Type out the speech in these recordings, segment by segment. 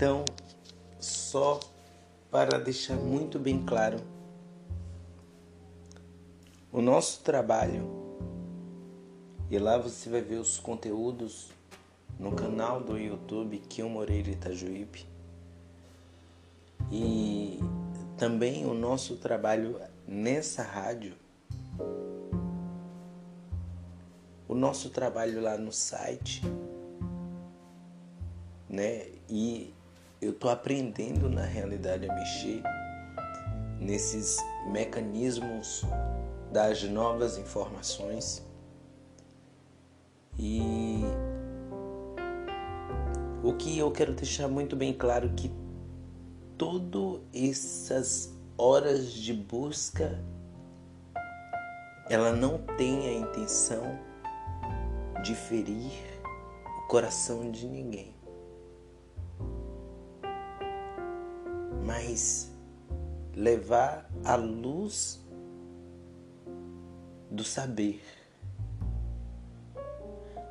Então, só para deixar muito bem claro, o nosso trabalho, e lá você vai ver os conteúdos no canal do YouTube Kion Moreira Itajuípe, e também o nosso trabalho nessa rádio, o nosso trabalho lá no site, né? E eu tô aprendendo na realidade a mexer nesses mecanismos das novas informações e o que eu quero deixar muito bem claro que todas essas horas de busca ela não tem a intenção de ferir o coração de ninguém. Mas levar a luz do saber.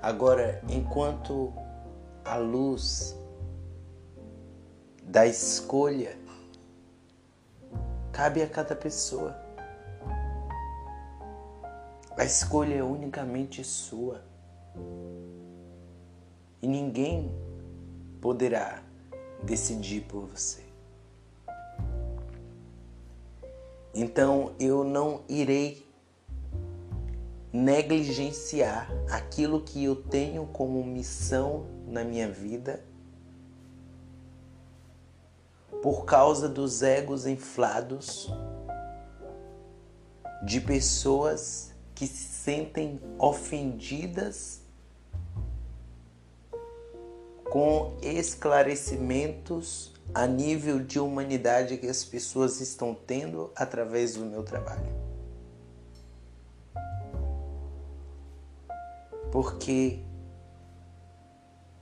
Agora, enquanto a luz da escolha cabe a cada pessoa. A escolha é unicamente sua. E ninguém poderá decidir por você. Então eu não irei negligenciar aquilo que eu tenho como missão na minha vida por causa dos egos inflados de pessoas que se sentem ofendidas com esclarecimentos a nível de humanidade que as pessoas estão tendo através do meu trabalho. Porque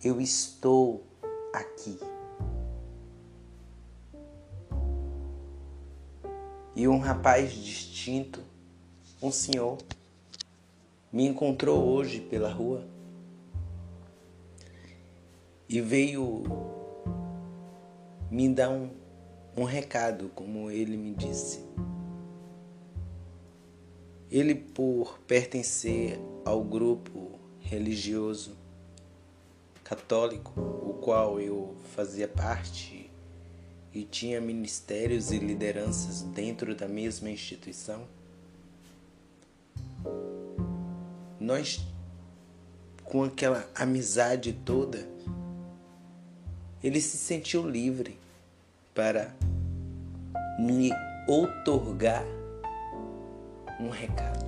eu estou aqui. E um rapaz distinto, um senhor, me encontrou hoje pela rua e veio me dar um, um recado, como ele me disse. Ele, por pertencer ao grupo religioso católico, o qual eu fazia parte e tinha ministérios e lideranças dentro da mesma instituição, nós, com aquela amizade toda, ele se sentiu livre para me outorgar um recado.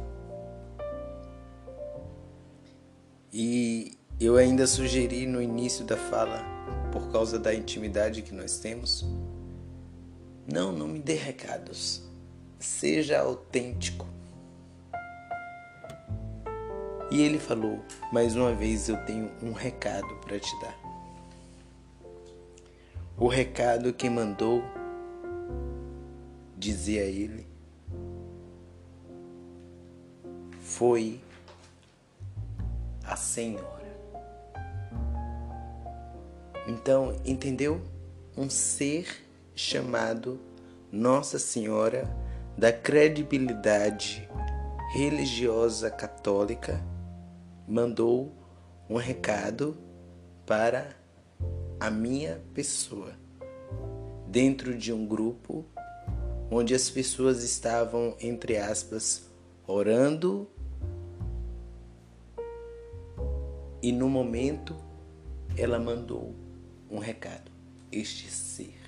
E eu ainda sugeri no início da fala, por causa da intimidade que nós temos, não, não me dê recados. Seja autêntico. E ele falou: Mais uma vez eu tenho um recado para te dar. O recado que mandou, dizia ele, foi a Senhora. Então, entendeu? Um ser chamado Nossa Senhora da Credibilidade Religiosa Católica mandou um recado para a minha pessoa, dentro de um grupo onde as pessoas estavam, entre aspas, orando e no momento ela mandou um recado. Este ser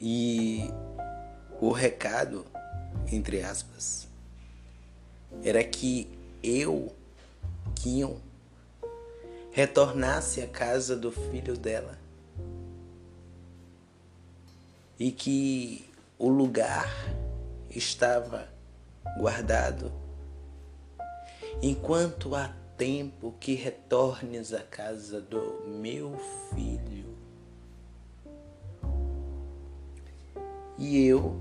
e o recado, entre aspas, era que eu, Kion, retornasse à casa do filho dela. E que o lugar estava guardado. Enquanto há tempo que retornes à casa do meu filho. E eu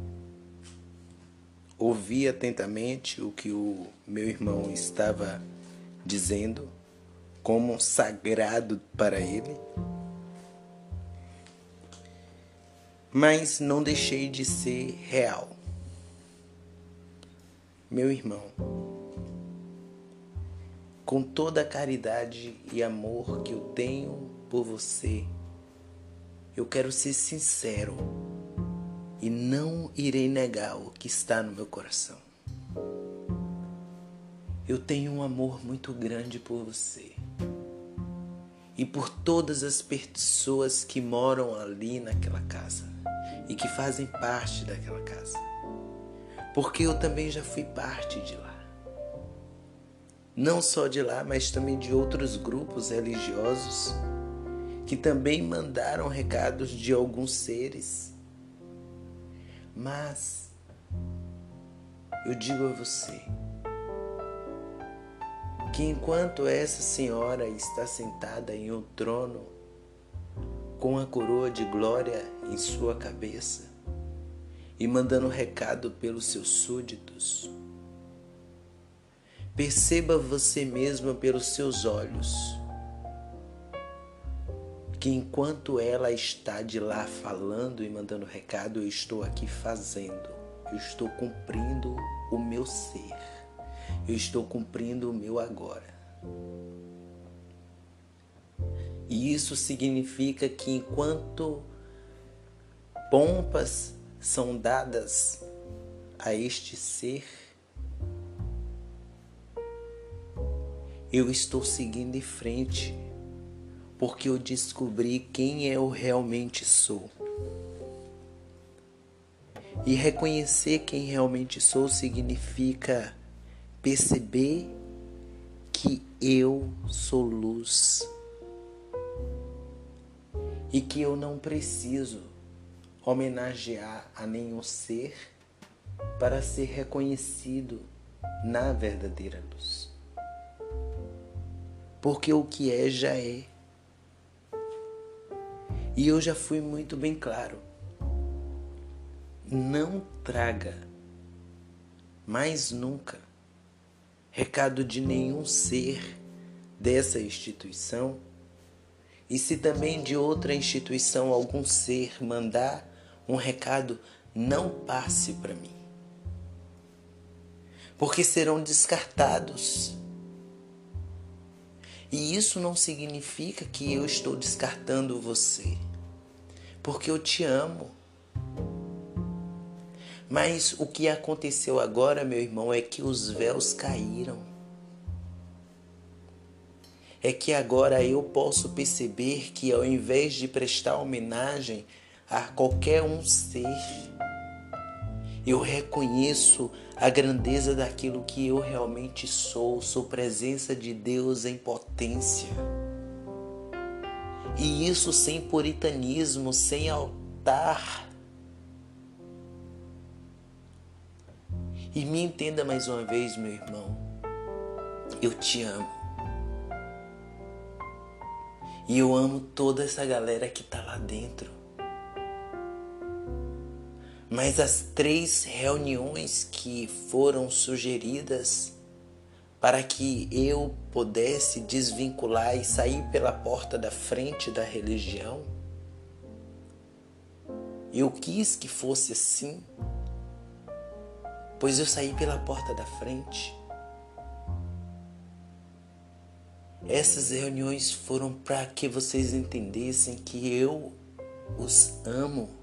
ouvi atentamente o que o meu irmão estava dizendo, como sagrado para ele. Mas não deixei de ser real. Meu irmão, com toda a caridade e amor que eu tenho por você, eu quero ser sincero e não irei negar o que está no meu coração. Eu tenho um amor muito grande por você e por todas as pessoas que moram ali naquela casa e que fazem parte daquela casa, porque eu também já fui parte de lá não só de lá, mas também de outros grupos religiosos que também mandaram recados de alguns seres. Mas eu digo a você que enquanto essa senhora está sentada em um trono com a coroa de glória em sua cabeça e mandando recado pelos seus súditos, Perceba você mesma pelos seus olhos que enquanto ela está de lá falando e mandando recado, eu estou aqui fazendo. Eu estou cumprindo o meu ser. Eu estou cumprindo o meu agora. E isso significa que enquanto pompas são dadas a este ser, eu estou seguindo em frente porque eu descobri quem eu realmente sou. E reconhecer quem realmente sou significa perceber que eu sou luz e que eu não preciso homenagear a nenhum ser para ser reconhecido na verdadeira luz porque o que é já é. E eu já fui muito bem claro. Não traga mais nunca recado de nenhum ser dessa instituição. E se também de outra instituição algum ser mandar um recado, não passe para mim. Porque serão descartados e isso não significa que eu estou descartando você, porque eu te amo. Mas o que aconteceu agora, meu irmão, é que os véus caíram. É que agora eu posso perceber que ao invés de prestar homenagem a qualquer um ser, eu reconheço a grandeza daquilo que eu realmente sou, sou presença de Deus em potência. E isso sem puritanismo, sem altar. E me entenda mais uma vez, meu irmão. Eu te amo. E eu amo toda essa galera que tá lá dentro. Mas as três reuniões que foram sugeridas para que eu pudesse desvincular e sair pela porta da frente da religião, eu quis que fosse assim, pois eu saí pela porta da frente. Essas reuniões foram para que vocês entendessem que eu os amo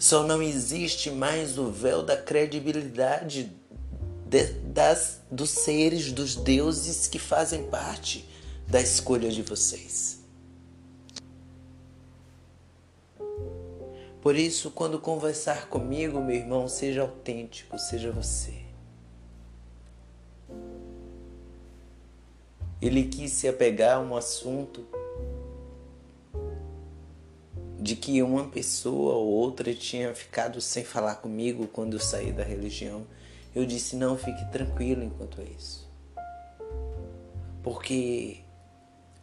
só não existe mais o véu da credibilidade de, das, dos seres, dos deuses que fazem parte da escolha de vocês. Por isso, quando conversar comigo, meu irmão, seja autêntico, seja você. Ele quis se apegar a um assunto de que uma pessoa ou outra tinha ficado sem falar comigo quando eu saí da religião, eu disse: não, fique tranquilo enquanto é isso. Porque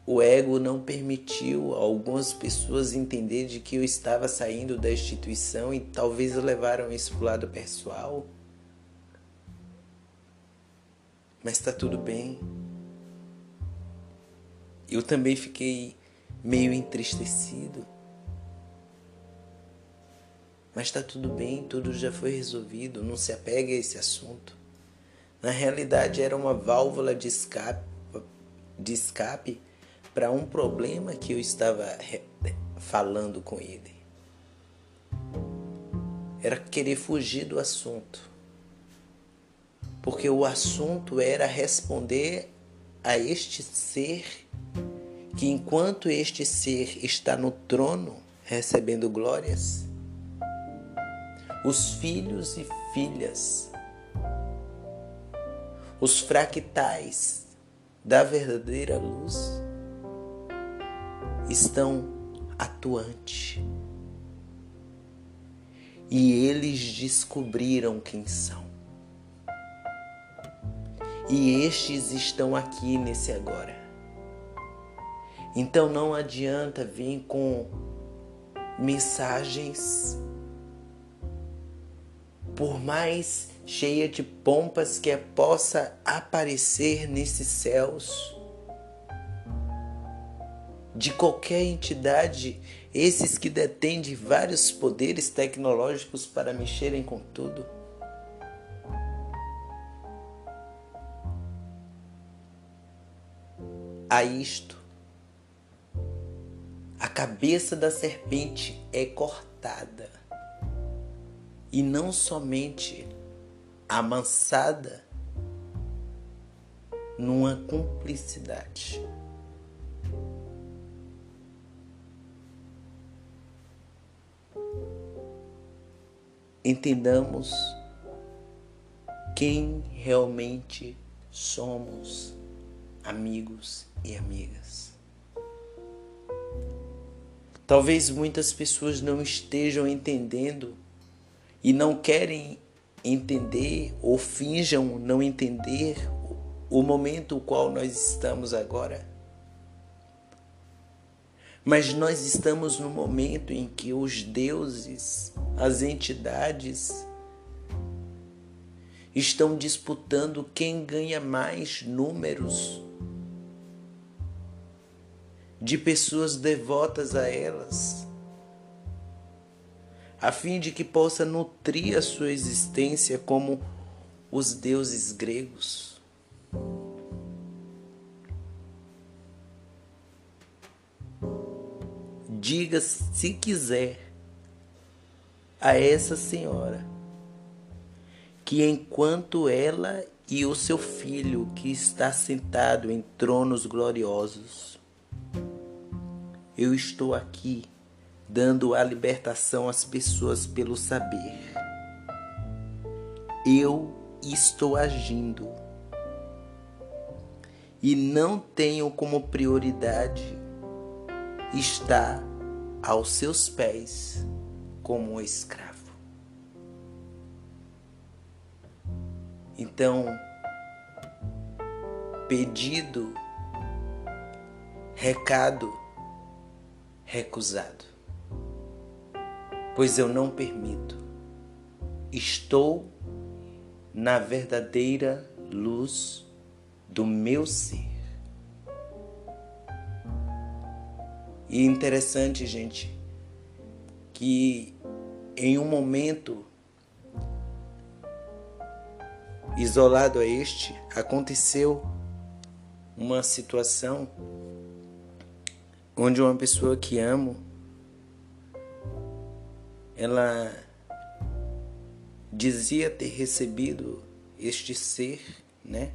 o ego não permitiu algumas pessoas entender de que eu estava saindo da instituição e talvez levaram isso para o lado pessoal. Mas está tudo bem. eu também fiquei meio entristecido. Mas está tudo bem, tudo já foi resolvido, não se apega a esse assunto. Na realidade, era uma válvula de escape, de escape para um problema que eu estava falando com ele. Era querer fugir do assunto. Porque o assunto era responder a este ser que, enquanto este ser está no trono recebendo glórias, os filhos e filhas, os fractais da verdadeira luz estão atuantes. E eles descobriram quem são. E estes estão aqui nesse agora. Então não adianta vir com mensagens por mais cheia de pompas que possa aparecer nesses céus, de qualquer entidade, esses que detêm de vários poderes tecnológicos para mexerem com tudo. A isto, a cabeça da serpente é cortada e não somente amansada numa cumplicidade. Entendamos quem realmente somos, amigos e amigas. Talvez muitas pessoas não estejam entendendo e não querem entender ou finjam não entender o momento no qual nós estamos agora. Mas nós estamos no momento em que os deuses, as entidades, estão disputando quem ganha mais números de pessoas devotas a elas a fim de que possa nutrir a sua existência como os deuses gregos. Diga se quiser a essa senhora que enquanto ela e o seu filho que está sentado em tronos gloriosos, eu estou aqui dando a libertação às pessoas pelo saber. Eu estou agindo e não tenho como prioridade estar aos seus pés como um escravo. Então, pedido, recado, recusado pois eu não permito. Estou na verdadeira luz do meu ser. E interessante, gente, que em um momento isolado a este, aconteceu uma situação onde uma pessoa que amo ela dizia ter recebido este ser, né?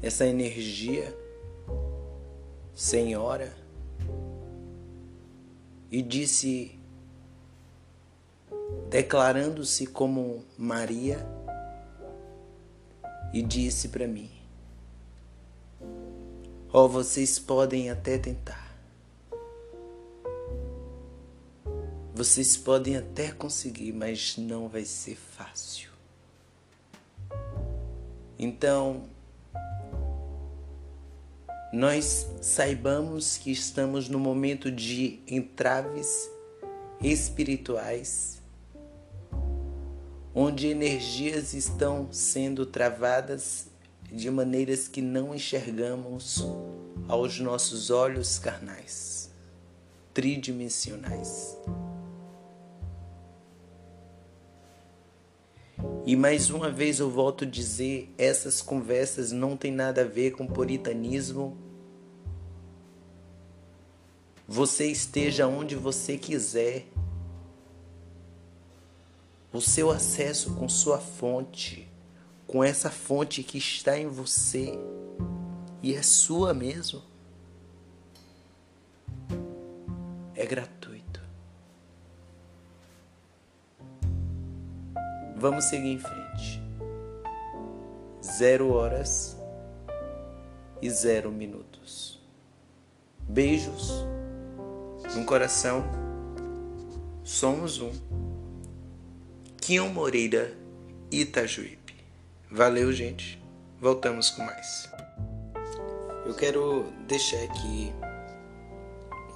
Essa energia senhora e disse declarando-se como Maria e disse para mim: Ó, oh, vocês podem até tentar Vocês podem até conseguir, mas não vai ser fácil. Então, nós saibamos que estamos no momento de entraves espirituais, onde energias estão sendo travadas de maneiras que não enxergamos aos nossos olhos carnais, tridimensionais. E mais uma vez eu volto a dizer: essas conversas não têm nada a ver com puritanismo. Você esteja onde você quiser. O seu acesso com sua fonte, com essa fonte que está em você e é sua mesmo, é gratuito. Vamos seguir em frente. Zero horas e zero minutos. Beijos no coração. Somos um. Kion Moreira, Itajuípe. Valeu, gente. Voltamos com mais. Eu quero deixar aqui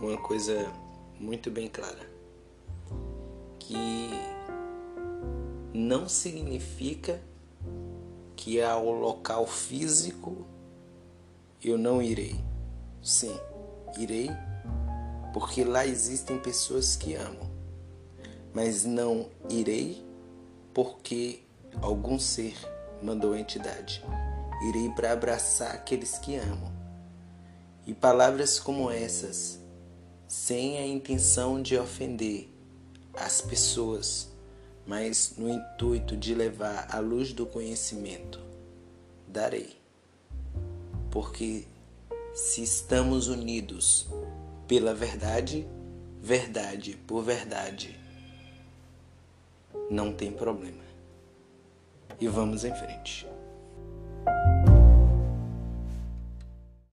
uma coisa muito bem clara. Que não significa que ao local físico eu não irei. Sim, irei, porque lá existem pessoas que amam. Mas não irei porque algum ser mandou a entidade. Irei para abraçar aqueles que amam. E palavras como essas, sem a intenção de ofender as pessoas, mas no intuito de levar a luz do conhecimento, darei. Porque se estamos unidos pela verdade, verdade por verdade. Não tem problema. E vamos em frente.